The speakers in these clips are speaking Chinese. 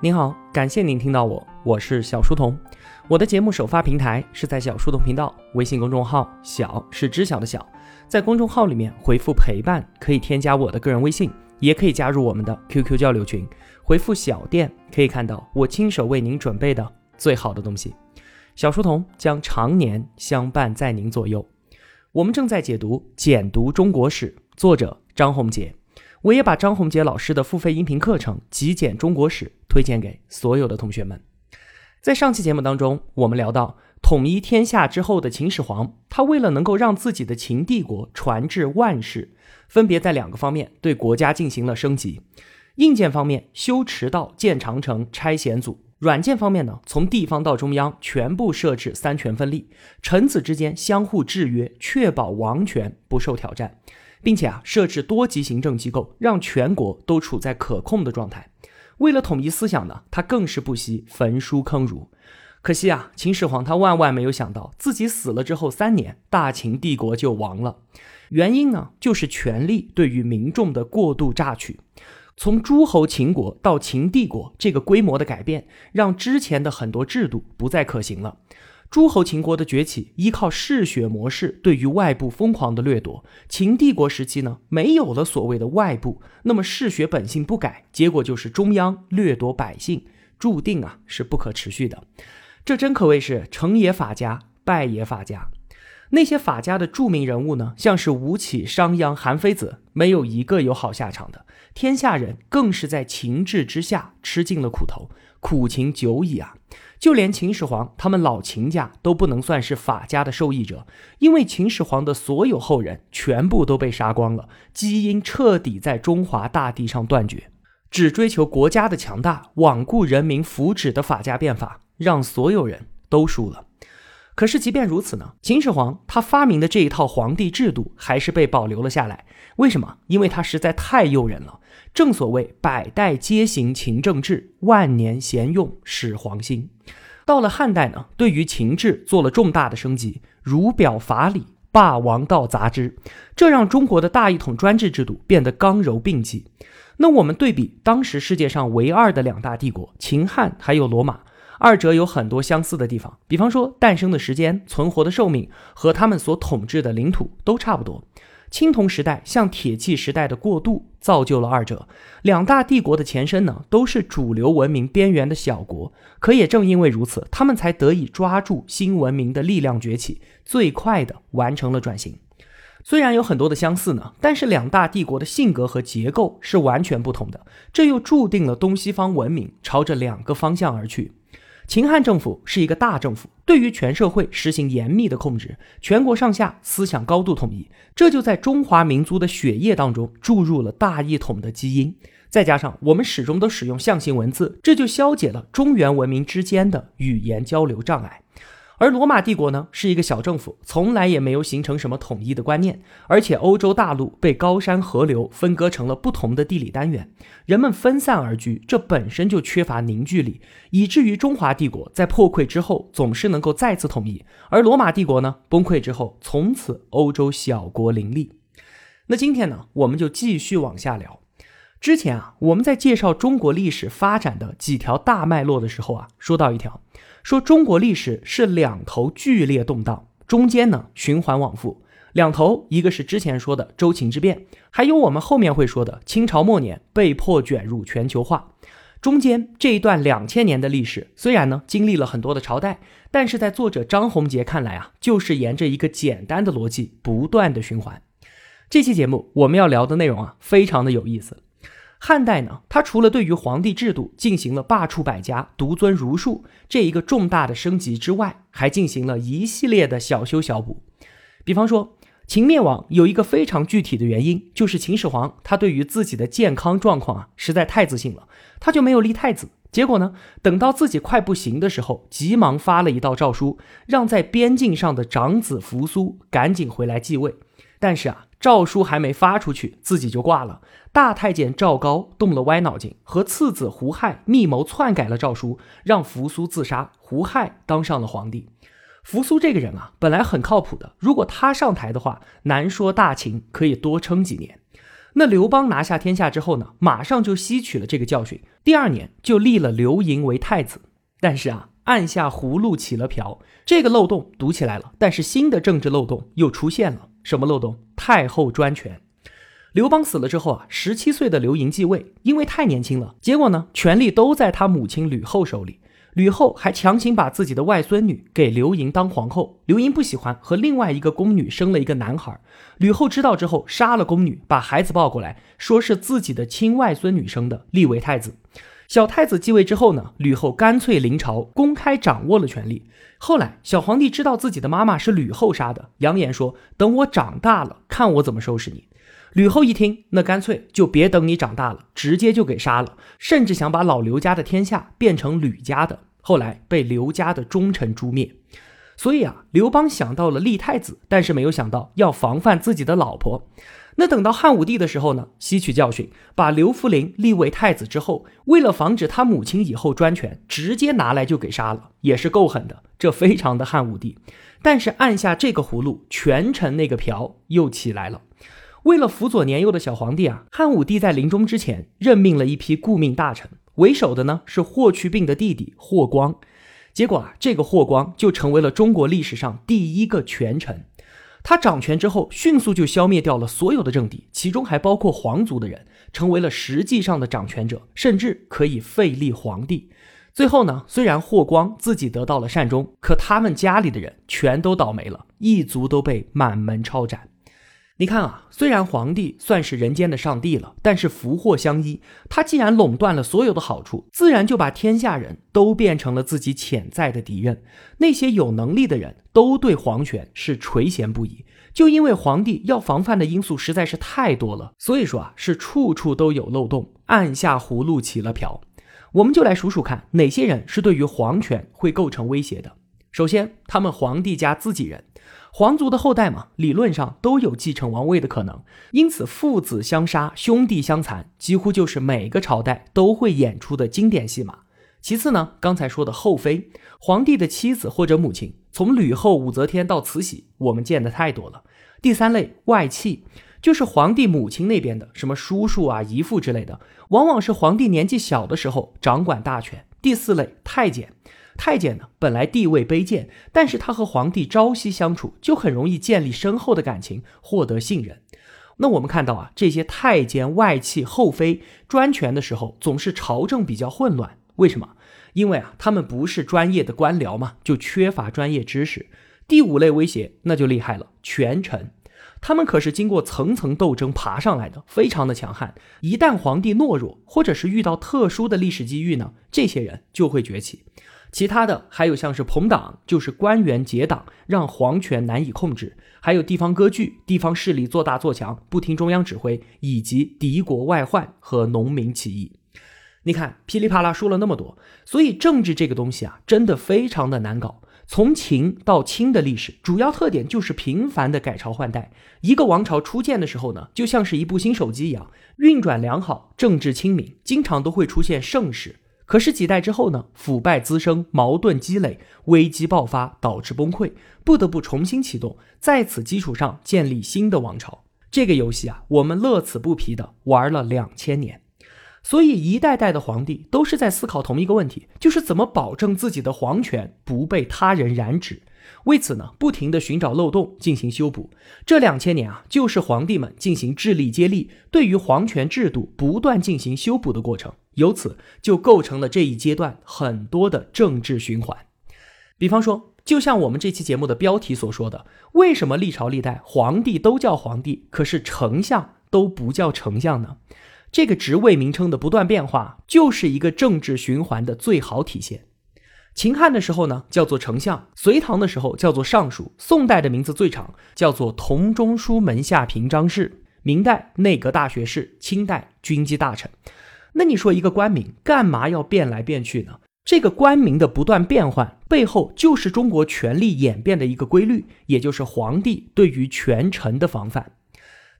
您好，感谢您听到我，我是小书童。我的节目首发平台是在小书童频道微信公众号，小是知晓的小，在公众号里面回复陪伴，可以添加我的个人微信，也可以加入我们的 QQ 交流群。回复小店可以看到我亲手为您准备的最好的东西。小书童将常年相伴在您左右。我们正在解读《简读中国史》，作者张宏杰。我也把张宏杰老师的付费音频课程《极简中国史》推荐给所有的同学们。在上期节目当中，我们聊到统一天下之后的秦始皇，他为了能够让自己的秦帝国传至万世，分别在两个方面对国家进行了升级：硬件方面修驰道、建长城、拆险阻；软件方面呢，从地方到中央全部设置三权分立，臣子之间相互制约，确保王权不受挑战。并且啊，设置多级行政机构，让全国都处在可控的状态。为了统一思想呢，他更是不惜焚书坑儒。可惜啊，秦始皇他万万没有想到，自己死了之后三年，大秦帝国就亡了。原因呢，就是权力对于民众的过度榨取。从诸侯秦国到秦帝国这个规模的改变，让之前的很多制度不再可行了。诸侯秦国的崛起依靠嗜血模式对于外部疯狂的掠夺。秦帝国时期呢，没有了所谓的外部，那么嗜血本性不改，结果就是中央掠夺百姓，注定啊是不可持续的。这真可谓是成也法家，败也法家。那些法家的著名人物呢，像是吴起、商鞅、韩非子，没有一个有好下场的。天下人更是在秦制之下吃尽了苦头，苦情久矣啊。就连秦始皇他们老秦家都不能算是法家的受益者，因为秦始皇的所有后人全部都被杀光了，基因彻底在中华大地上断绝。只追求国家的强大、罔顾人民福祉的法家变法，让所有人都输了。可是即便如此呢，秦始皇他发明的这一套皇帝制度还是被保留了下来。为什么？因为他实在太诱人了。正所谓百代皆行秦政制，万年贤用始皇心。到了汉代呢，对于秦制做了重大的升级，儒表法理，霸王道杂之，这让中国的大一统专制制度变得刚柔并济。那我们对比当时世界上唯二的两大帝国秦汉还有罗马，二者有很多相似的地方，比方说诞生的时间、存活的寿命和他们所统治的领土都差不多。青铜时代向铁器时代的过渡，造就了二者。两大帝国的前身呢，都是主流文明边缘的小国。可也正因为如此，他们才得以抓住新文明的力量崛起，最快的完成了转型。虽然有很多的相似呢，但是两大帝国的性格和结构是完全不同的。这又注定了东西方文明朝着两个方向而去。秦汉政府是一个大政府，对于全社会实行严密的控制，全国上下思想高度统一，这就在中华民族的血液当中注入了大一统的基因。再加上我们始终都使用象形文字，这就消解了中原文明之间的语言交流障碍。而罗马帝国呢，是一个小政府，从来也没有形成什么统一的观念，而且欧洲大陆被高山河流分割成了不同的地理单元，人们分散而居，这本身就缺乏凝聚力，以至于中华帝国在破溃之后总是能够再次统一，而罗马帝国呢，崩溃之后，从此欧洲小国林立。那今天呢，我们就继续往下聊。之前啊，我们在介绍中国历史发展的几条大脉络的时候啊，说到一条。说中国历史是两头剧烈动荡，中间呢循环往复。两头，一个是之前说的周秦之变，还有我们后面会说的清朝末年被迫卷入全球化。中间这一段两千年的历史，虽然呢经历了很多的朝代，但是在作者张宏杰看来啊，就是沿着一个简单的逻辑不断的循环。这期节目我们要聊的内容啊，非常的有意思。汉代呢，它除了对于皇帝制度进行了罢黜百家、独尊儒术这一个重大的升级之外，还进行了一系列的小修小补。比方说，秦灭亡有一个非常具体的原因，就是秦始皇他对于自己的健康状况啊实在太自信了，他就没有立太子。结果呢，等到自己快不行的时候，急忙发了一道诏书，让在边境上的长子扶苏赶紧回来继位。但是啊，诏书还没发出去，自己就挂了。大太监赵高动了歪脑筋，和次子胡亥密谋篡改了诏书，让扶苏自杀，胡亥当上了皇帝。扶苏这个人啊，本来很靠谱的，如果他上台的话，难说大秦可以多撑几年。那刘邦拿下天下之后呢，马上就吸取了这个教训，第二年就立了刘盈为太子。但是啊，按下葫芦起了瓢，这个漏洞堵起来了，但是新的政治漏洞又出现了。什么漏洞？太后专权。刘邦死了之后啊，十七岁的刘盈继位，因为太年轻了，结果呢，权力都在他母亲吕后手里。吕后还强行把自己的外孙女给刘盈当皇后，刘盈不喜欢，和另外一个宫女生了一个男孩。吕后知道之后，杀了宫女，把孩子抱过来，说是自己的亲外孙女生的，立为太子。小太子继位之后呢，吕后干脆临朝，公开掌握了权力。后来小皇帝知道自己的妈妈是吕后杀的，扬言说：“等我长大了，看我怎么收拾你。”吕后一听，那干脆就别等你长大了，直接就给杀了，甚至想把老刘家的天下变成吕家的。后来被刘家的忠臣诛灭，所以啊，刘邦想到了立太子，但是没有想到要防范自己的老婆。那等到汉武帝的时候呢，吸取教训，把刘弗陵立为太子之后，为了防止他母亲以后专权，直接拿来就给杀了，也是够狠的，这非常的汉武帝。但是按下这个葫芦，权臣那个瓢又起来了。为了辅佐年幼的小皇帝啊，汉武帝在临终之前任命了一批顾命大臣。为首的呢是霍去病的弟弟霍光，结果啊，这个霍光就成为了中国历史上第一个权臣。他掌权之后，迅速就消灭掉了所有的政敌，其中还包括皇族的人，成为了实际上的掌权者，甚至可以废立皇帝。最后呢，虽然霍光自己得到了善终，可他们家里的人全都倒霉了，一族都被满门抄斩。你看啊，虽然皇帝算是人间的上帝了，但是福祸相依。他既然垄断了所有的好处，自然就把天下人都变成了自己潜在的敌人。那些有能力的人都对皇权是垂涎不已。就因为皇帝要防范的因素实在是太多了，所以说啊，是处处都有漏洞，按下葫芦起了瓢。我们就来数数看，哪些人是对于皇权会构成威胁的。首先，他们皇帝家自己人。皇族的后代嘛，理论上都有继承王位的可能，因此父子相杀、兄弟相残，几乎就是每个朝代都会演出的经典戏码。其次呢，刚才说的后妃，皇帝的妻子或者母亲，从吕后、武则天到慈禧，我们见的太多了。第三类外戚，就是皇帝母亲那边的，什么叔叔啊、姨父之类的，往往是皇帝年纪小的时候掌管大权。第四类太监。太监呢，本来地位卑贱，但是他和皇帝朝夕相处，就很容易建立深厚的感情，获得信任。那我们看到啊，这些太监、外戚、后妃专权的时候，总是朝政比较混乱。为什么？因为啊，他们不是专业的官僚嘛，就缺乏专业知识。第五类威胁那就厉害了，权臣，他们可是经过层层斗争爬上来的，非常的强悍。一旦皇帝懦弱，或者是遇到特殊的历史机遇呢，这些人就会崛起。其他的还有像是朋党，就是官员结党，让皇权难以控制；还有地方割据，地方势力做大做强，不听中央指挥，以及敌国外患和农民起义。你看，噼里啪啦说了那么多，所以政治这个东西啊，真的非常的难搞。从秦到清的历史，主要特点就是频繁的改朝换代。一个王朝初建的时候呢，就像是一部新手机一样，运转良好，政治清明，经常都会出现盛世。可是几代之后呢？腐败滋生，矛盾积累，危机爆发，导致崩溃，不得不重新启动，在此基础上建立新的王朝。这个游戏啊，我们乐此不疲的玩了两千年。所以一代代的皇帝都是在思考同一个问题，就是怎么保证自己的皇权不被他人染指。为此呢，不停地寻找漏洞进行修补。这两千年啊，就是皇帝们进行智力接力，对于皇权制度不断进行修补的过程。由此就构成了这一阶段很多的政治循环。比方说，就像我们这期节目的标题所说的，为什么历朝历代皇帝都叫皇帝，可是丞相都不叫丞相呢？这个职位名称的不断变化，就是一个政治循环的最好体现。秦汉的时候呢，叫做丞相；隋唐的时候叫做尚书；宋代的名字最长，叫做同中书门下平章事；明代内阁大学士；清代军机大臣。那你说一个官名干嘛要变来变去呢？这个官名的不断变换背后，就是中国权力演变的一个规律，也就是皇帝对于权臣的防范。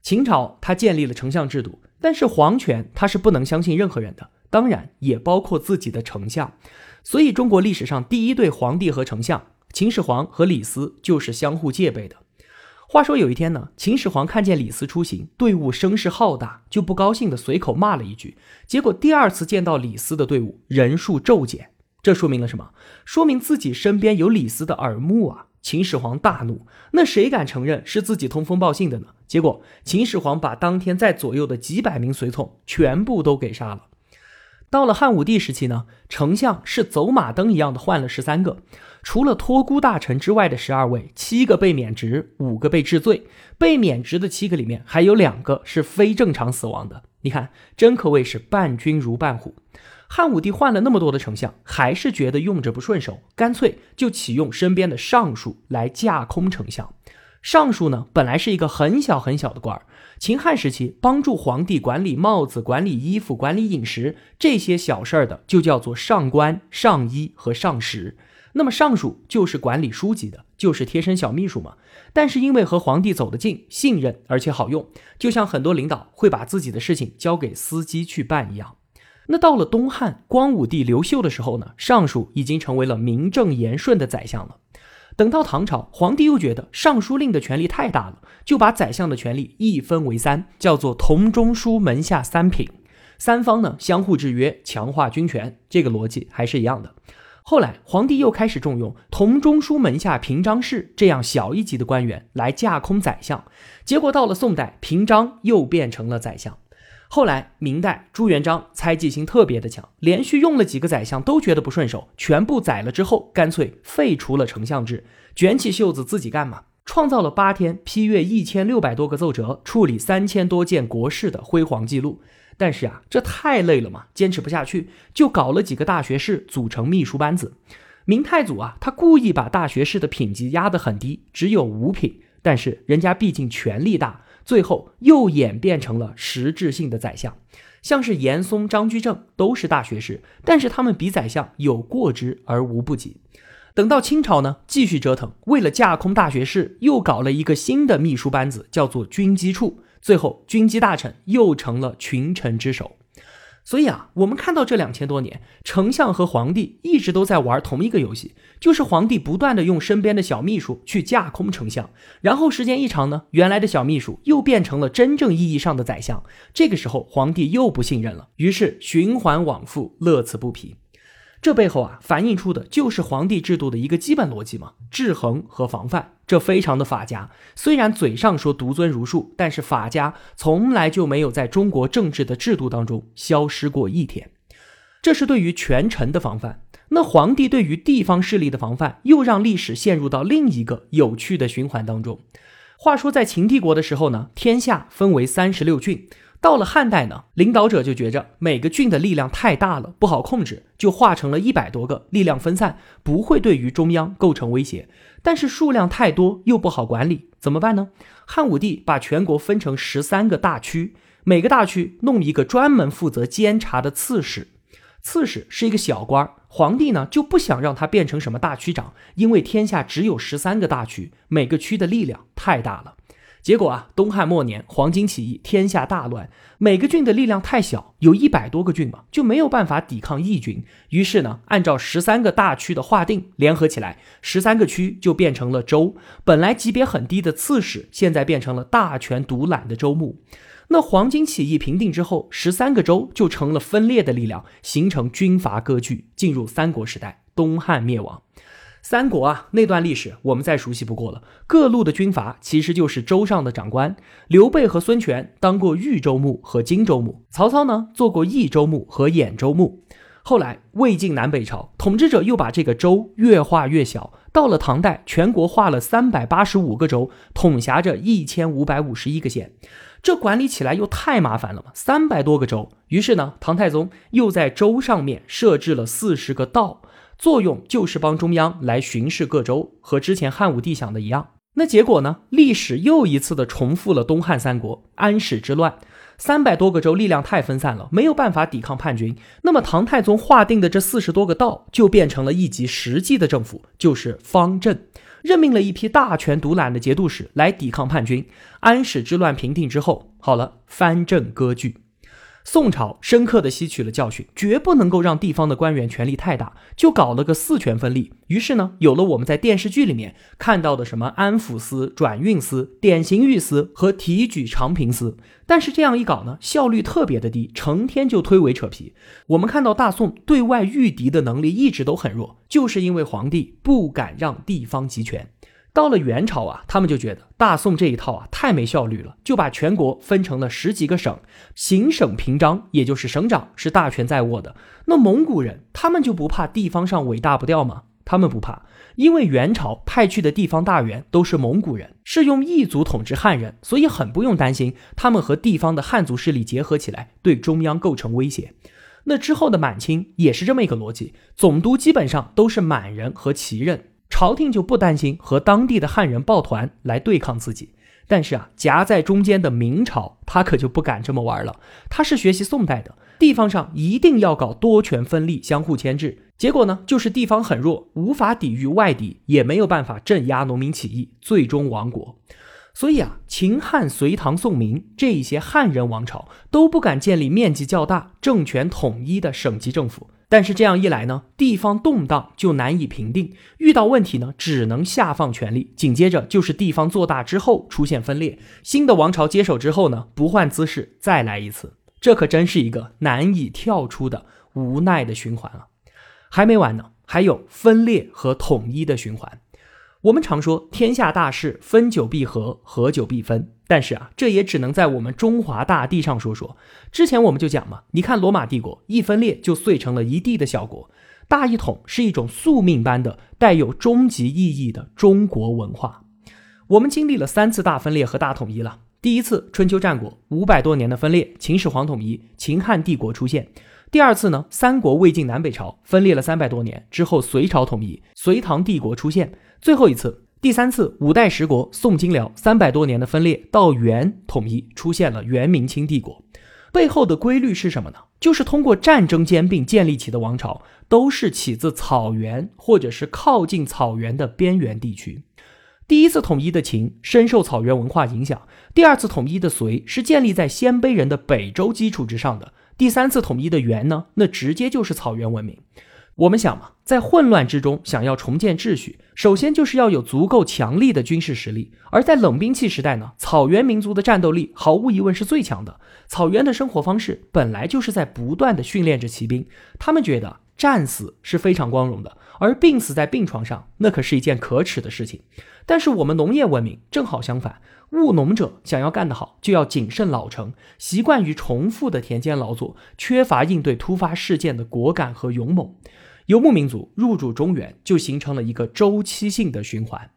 秦朝他建立了丞相制度，但是皇权他是不能相信任何人的，当然也包括自己的丞相。所以，中国历史上第一对皇帝和丞相秦始皇和李斯就是相互戒备的。话说有一天呢，秦始皇看见李斯出行，队伍声势浩大，就不高兴的随口骂了一句。结果第二次见到李斯的队伍人数骤减，这说明了什么？说明自己身边有李斯的耳目啊！秦始皇大怒，那谁敢承认是自己通风报信的呢？结果秦始皇把当天在左右的几百名随从全部都给杀了。到了汉武帝时期呢，丞相是走马灯一样的换了十三个。除了托孤大臣之外的十二位，七个被免职，五个被治罪。被免职的七个里面，还有两个是非正常死亡的。你看，真可谓是伴君如伴虎。汉武帝换了那么多的丞相，还是觉得用着不顺手，干脆就启用身边的尚书来架空丞相。尚书呢，本来是一个很小很小的官儿，秦汉时期帮助皇帝管理帽子、管理衣服、管理饮食这些小事儿的，就叫做上官、上衣和上食。那么尚书就是管理书籍的，就是贴身小秘书嘛。但是因为和皇帝走得近，信任而且好用，就像很多领导会把自己的事情交给司机去办一样。那到了东汉光武帝刘秀的时候呢，尚书已经成为了名正言顺的宰相了。等到唐朝，皇帝又觉得尚书令的权力太大了，就把宰相的权力一分为三，叫做同中书门下三品，三方呢相互制约，强化军权。这个逻辑还是一样的。后来，皇帝又开始重用同中书门下平章事这样小一级的官员来架空宰相，结果到了宋代，平章又变成了宰相。后来，明代朱元璋猜忌心特别的强，连续用了几个宰相都觉得不顺手，全部宰了之后，干脆废除了丞相制，卷起袖子自己干嘛，创造了八天批阅一千六百多个奏折，处理三千多件国事的辉煌记录。但是啊，这太累了嘛，坚持不下去，就搞了几个大学士组成秘书班子。明太祖啊，他故意把大学士的品级压得很低，只有五品。但是人家毕竟权力大，最后又演变成了实质性的宰相。像是严嵩、张居正都是大学士，但是他们比宰相有过之而无不及。等到清朝呢，继续折腾，为了架空大学士，又搞了一个新的秘书班子，叫做军机处。最后，军机大臣又成了群臣之首。所以啊，我们看到这两千多年，丞相和皇帝一直都在玩同一个游戏，就是皇帝不断的用身边的小秘书去架空丞相，然后时间一长呢，原来的小秘书又变成了真正意义上的宰相。这个时候，皇帝又不信任了，于是循环往复，乐此不疲。这背后啊，反映出的就是皇帝制度的一个基本逻辑嘛，制衡和防范，这非常的法家。虽然嘴上说独尊儒术，但是法家从来就没有在中国政治的制度当中消失过一天。这是对于权臣的防范，那皇帝对于地方势力的防范，又让历史陷入到另一个有趣的循环当中。话说在秦帝国的时候呢，天下分为三十六郡。到了汉代呢，领导者就觉着每个郡的力量太大了，不好控制，就划成了一百多个，力量分散，不会对于中央构成威胁。但是数量太多又不好管理，怎么办呢？汉武帝把全国分成十三个大区，每个大区弄一个专门负责监察的刺史。刺史是一个小官，皇帝呢就不想让他变成什么大区长，因为天下只有十三个大区，每个区的力量太大了。结果啊，东汉末年黄巾起义，天下大乱。每个郡的力量太小，有一百多个郡嘛，就没有办法抵抗义军。于是呢，按照十三个大区的划定，联合起来，十三个区就变成了州。本来级别很低的刺史，现在变成了大权独揽的州牧。那黄巾起义平定之后，十三个州就成了分裂的力量，形成军阀割据，进入三国时代，东汉灭亡。三国啊，那段历史我们再熟悉不过了。各路的军阀其实就是州上的长官。刘备和孙权当过豫州牧和荆州牧，曹操呢做过益州牧和兖州牧。后来魏晋南北朝统治者又把这个州越划越小，到了唐代，全国划了三百八十五个州，统辖着一千五百五十一个县。这管理起来又太麻烦了嘛，三百多个州。于是呢，唐太宗又在州上面设置了四十个道。作用就是帮中央来巡视各州，和之前汉武帝想的一样。那结果呢？历史又一次的重复了东汉三国安史之乱，三百多个州力量太分散了，没有办法抵抗叛军。那么唐太宗划定的这四十多个道，就变成了一级实际的政府，就是方阵，任命了一批大权独揽的节度使来抵抗叛军。安史之乱平定之后，好了，藩镇割据。宋朝深刻的吸取了教训，绝不能够让地方的官员权力太大，就搞了个四权分立。于是呢，有了我们在电视剧里面看到的什么安抚司、转运司、典刑狱司和提举长平司。但是这样一搞呢，效率特别的低，成天就推诿扯皮。我们看到大宋对外御敌的能力一直都很弱，就是因为皇帝不敢让地方集权。到了元朝啊，他们就觉得大宋这一套啊太没效率了，就把全国分成了十几个省，行省平章，也就是省长是大权在握的。那蒙古人他们就不怕地方上尾大不掉吗？他们不怕，因为元朝派去的地方大员都是蒙古人，是用异族统治汉人，所以很不用担心他们和地方的汉族势力结合起来对中央构成威胁。那之后的满清也是这么一个逻辑，总督基本上都是满人和旗人。朝廷就不担心和当地的汉人抱团来对抗自己，但是啊，夹在中间的明朝他可就不敢这么玩了。他是学习宋代的，地方上一定要搞多权分立，相互牵制。结果呢，就是地方很弱，无法抵御外敌，也没有办法镇压农民起义，最终亡国。所以啊，秦汉、隋唐、宋、明这一些汉人王朝都不敢建立面积较大、政权统一的省级政府。但是这样一来呢，地方动荡就难以平定，遇到问题呢，只能下放权力。紧接着就是地方做大之后出现分裂，新的王朝接手之后呢，不换姿势再来一次，这可真是一个难以跳出的无奈的循环啊！还没完呢，还有分裂和统一的循环。我们常说天下大事，分久必合，合久必分。但是啊，这也只能在我们中华大地上说说。之前我们就讲嘛，你看罗马帝国一分裂就碎成了一地的小国。大一统是一种宿命般的、带有终极意义的中国文化。我们经历了三次大分裂和大统一了。第一次春秋战国五百多年的分裂，秦始皇统一，秦汉帝国出现。第二次呢，三国、魏晋南北朝分裂了三百多年之后，隋朝统一，隋唐帝国出现。最后一次，第三次五代十国宋金辽三百多年的分裂到元统一，出现了元明清帝国。背后的规律是什么呢？就是通过战争兼并建立起的王朝，都是起自草原或者是靠近草原的边缘地区。第一次统一的秦深受草原文化影响，第二次统一的隋是建立在鲜卑人的北周基础之上的，第三次统一的元呢，那直接就是草原文明。我们想嘛，在混乱之中想要重建秩序，首先就是要有足够强力的军事实力。而在冷兵器时代呢，草原民族的战斗力毫无疑问是最强的。草原的生活方式本来就是在不断的训练着骑兵，他们觉得战死是非常光荣的，而病死在病床上那可是一件可耻的事情。但是我们农业文明正好相反，务农者想要干得好，就要谨慎老成，习惯于重复的田间劳作，缺乏应对突发事件的果敢和勇猛。游牧民族入主中原，就形成了一个周期性的循环。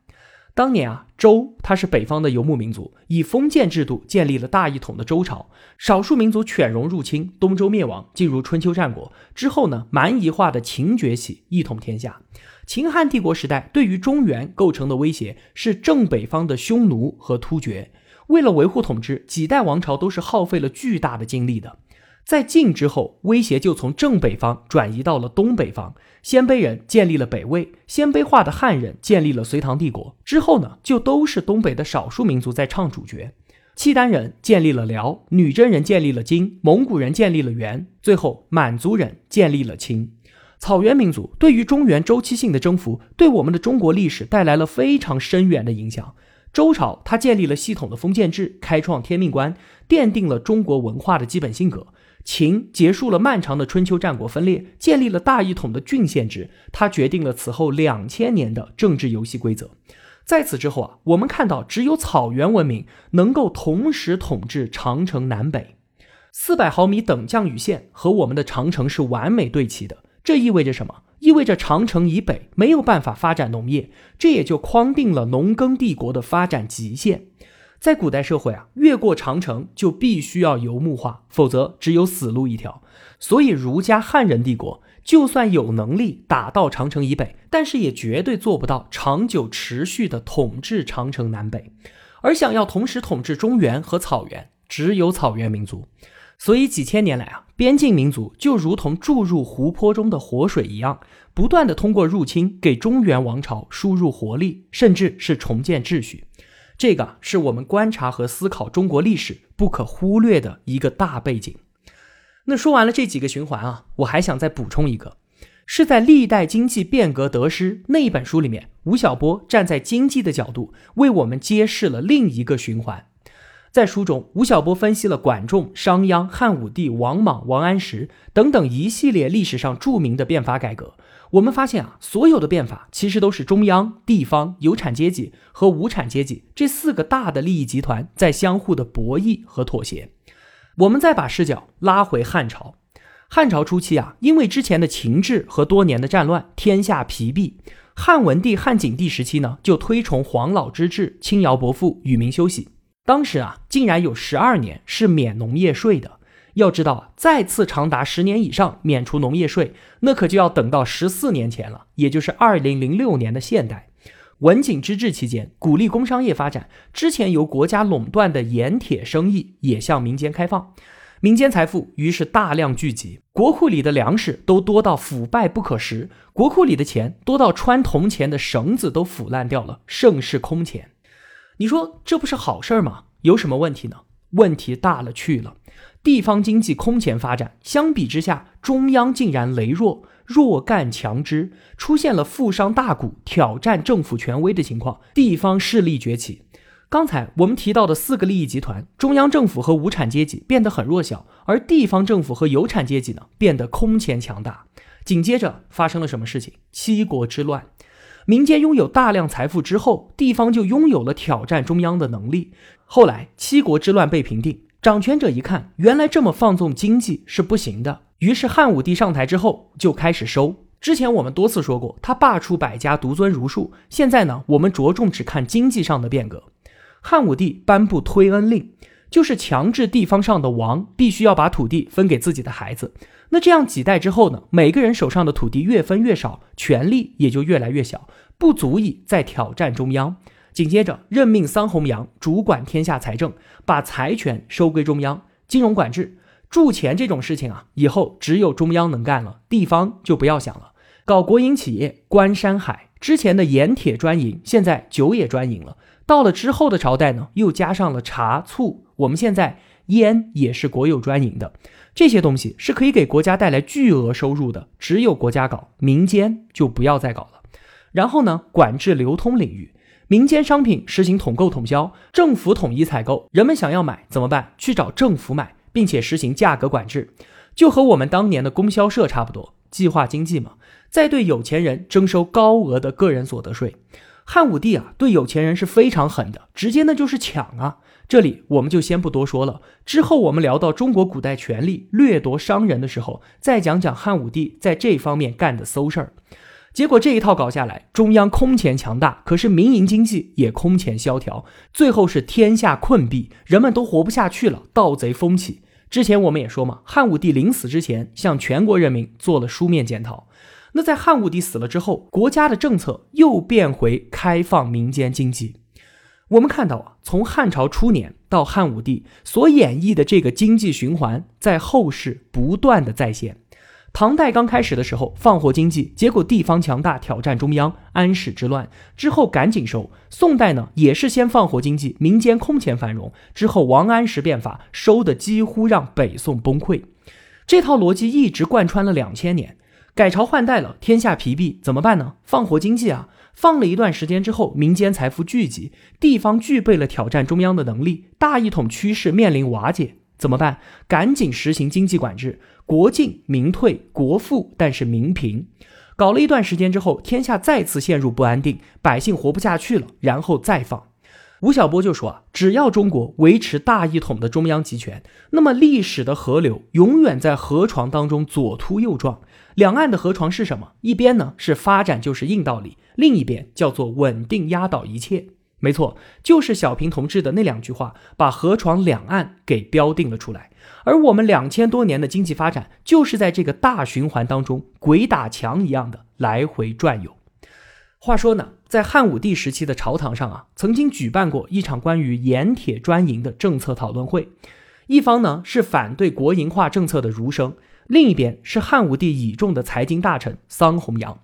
当年啊，周它是北方的游牧民族，以封建制度建立了大一统的周朝。少数民族犬戎入侵，东周灭亡，进入春秋战国之后呢，蛮夷化的秦崛起，一统天下。秦汉帝国时代对于中原构成的威胁是正北方的匈奴和突厥。为了维护统治，几代王朝都是耗费了巨大的精力的。在晋之后，威胁就从正北方转移到了东北方。鲜卑人建立了北魏，鲜卑化的汉人建立了隋唐帝国。之后呢，就都是东北的少数民族在唱主角。契丹人建立了辽，女真人建立了金，蒙古人建立了元，最后满族人建立了清。草原民族对于中原周期性的征服，对我们的中国历史带来了非常深远的影响。周朝它建立了系统的封建制，开创天命观，奠定了中国文化的基本性格。秦结束了漫长的春秋战国分裂，建立了大一统的郡县制，它决定了此后两千年的政治游戏规则。在此之后啊，我们看到只有草原文明能够同时统治长城南北，四百毫米等降雨线和我们的长城是完美对齐的。这意味着什么？意味着长城以北没有办法发展农业，这也就框定了农耕帝国的发展极限。在古代社会啊，越过长城就必须要游牧化，否则只有死路一条。所以儒家汉人帝国就算有能力打到长城以北，但是也绝对做不到长久持续的统治长城南北。而想要同时统治中原和草原，只有草原民族。所以几千年来啊，边境民族就如同注入湖泊中的活水一样，不断的通过入侵给中原王朝输入活力，甚至是重建秩序。这个是我们观察和思考中国历史不可忽略的一个大背景。那说完了这几个循环啊，我还想再补充一个，是在《历代经济变革得失》那一本书里面，吴晓波站在经济的角度为我们揭示了另一个循环。在书中，吴晓波分析了管仲、商鞅、汉武帝、王莽、王安石等等一系列历史上著名的变法改革。我们发现啊，所有的变法其实都是中央、地方、有产阶级和无产阶级这四个大的利益集团在相互的博弈和妥协。我们再把视角拉回汉朝，汉朝初期啊，因为之前的秦制和多年的战乱，天下疲弊。汉文帝、汉景帝时期呢，就推崇黄老之治，轻徭薄赋，与民休息。当时啊，竟然有十二年是免农业税的。要知道，再次长达十年以上免除农业税，那可就要等到十四年前了，也就是二零零六年的现代。文景之治期间，鼓励工商业发展，之前由国家垄断的盐铁生意也向民间开放，民间财富于是大量聚集，国库里的粮食都多到腐败不可食，国库里的钱多到穿铜钱的绳子都腐烂掉了，盛世空前。你说这不是好事儿吗？有什么问题呢？问题大了去了，地方经济空前发展，相比之下，中央竟然羸弱，弱干强支，出现了富商大贾挑战政府权威的情况，地方势力崛起。刚才我们提到的四个利益集团，中央政府和无产阶级变得很弱小，而地方政府和有产阶级呢，变得空前强大。紧接着发生了什么事情？七国之乱。民间拥有大量财富之后，地方就拥有了挑战中央的能力。后来七国之乱被平定，掌权者一看，原来这么放纵经济是不行的，于是汉武帝上台之后就开始收。之前我们多次说过，他罢黜百家，独尊儒术。现在呢，我们着重只看经济上的变革。汉武帝颁布推恩令，就是强制地方上的王必须要把土地分给自己的孩子。那这样几代之后呢？每个人手上的土地越分越少，权力也就越来越小，不足以再挑战中央。紧接着任命桑弘羊主管天下财政，把财权收归中央。金融管制、铸钱这种事情啊，以后只有中央能干了，地方就不要想了。搞国营企业，关山海，之前的盐铁专营，现在酒也专营了。到了之后的朝代呢，又加上了茶醋，我们现在烟也是国有专营的。这些东西是可以给国家带来巨额收入的，只有国家搞，民间就不要再搞了。然后呢，管制流通领域，民间商品实行统购统销，政府统一采购。人们想要买怎么办？去找政府买，并且实行价格管制，就和我们当年的供销社差不多，计划经济嘛。再对有钱人征收高额的个人所得税。汉武帝啊，对有钱人是非常狠的，直接那就是抢啊。这里我们就先不多说了，之后我们聊到中国古代权力掠夺商人的时候，再讲讲汉武帝在这方面干的馊事儿。结果这一套搞下来，中央空前强大，可是民营经济也空前萧条，最后是天下困弊，人们都活不下去了，盗贼风起。之前我们也说嘛，汉武帝临死之前向全国人民做了书面检讨。那在汉武帝死了之后，国家的政策又变回开放民间经济。我们看到啊，从汉朝初年到汉武帝所演绎的这个经济循环，在后世不断的再现。唐代刚开始的时候放火经济，结果地方强大挑战中央，安史之乱之后赶紧收。宋代呢，也是先放火经济，民间空前繁荣，之后王安石变法，收的几乎让北宋崩溃。这套逻辑一直贯穿了两千年。改朝换代了，天下疲弊，怎么办呢？放火经济啊！放了一段时间之后，民间财富聚集，地方具备了挑战中央的能力，大一统趋势面临瓦解，怎么办？赶紧实行经济管制，国进民退，国富但是民贫。搞了一段时间之后，天下再次陷入不安定，百姓活不下去了，然后再放。吴晓波就说啊，只要中国维持大一统的中央集权，那么历史的河流永远在河床当中左突右撞。两岸的河床是什么？一边呢是发展就是硬道理，另一边叫做稳定压倒一切。没错，就是小平同志的那两句话，把河床两岸给标定了出来。而我们两千多年的经济发展，就是在这个大循环当中鬼打墙一样的来回转悠。话说呢，在汉武帝时期的朝堂上啊，曾经举办过一场关于盐铁专营的政策讨论会，一方呢是反对国营化政策的儒生。另一边是汉武帝倚重的财经大臣桑弘羊，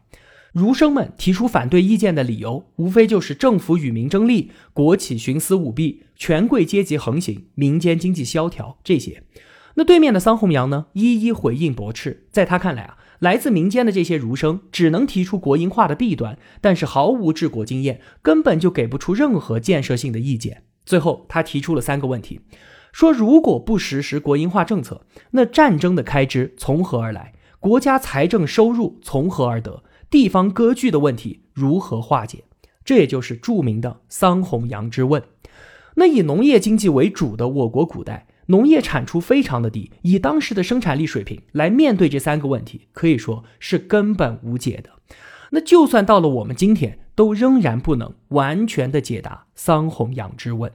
儒生们提出反对意见的理由，无非就是政府与民争利、国企徇私舞弊、权贵阶级横行、民间经济萧条这些。那对面的桑弘羊呢，一一回应驳斥。在他看来啊，来自民间的这些儒生只能提出国营化的弊端，但是毫无治国经验，根本就给不出任何建设性的意见。最后，他提出了三个问题，说如果不实施国营化政策，那战争的开支从何而来？国家财政收入从何而得？地方割据的问题如何化解？这也就是著名的桑弘羊之问。那以农业经济为主的我国古代，农业产出非常的低，以当时的生产力水平来面对这三个问题，可以说是根本无解的。那就算到了我们今天，都仍然不能完全的解答桑弘羊之问。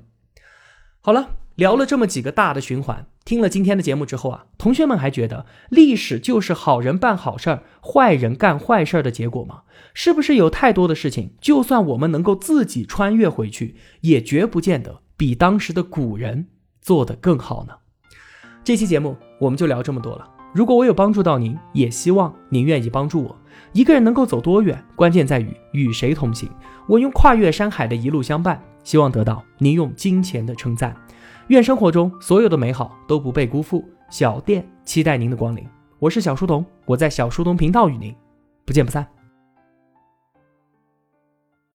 好了，聊了这么几个大的循环，听了今天的节目之后啊，同学们还觉得历史就是好人办好事儿，坏人干坏事儿的结果吗？是不是有太多的事情，就算我们能够自己穿越回去，也绝不见得比当时的古人做得更好呢？这期节目我们就聊这么多了。如果我有帮助到您，也希望您愿意帮助我。一个人能够走多远，关键在于与谁同行。我用跨越山海的一路相伴，希望得到您用金钱的称赞。愿生活中所有的美好都不被辜负。小店期待您的光临。我是小书童，我在小书童频道与您不见不散。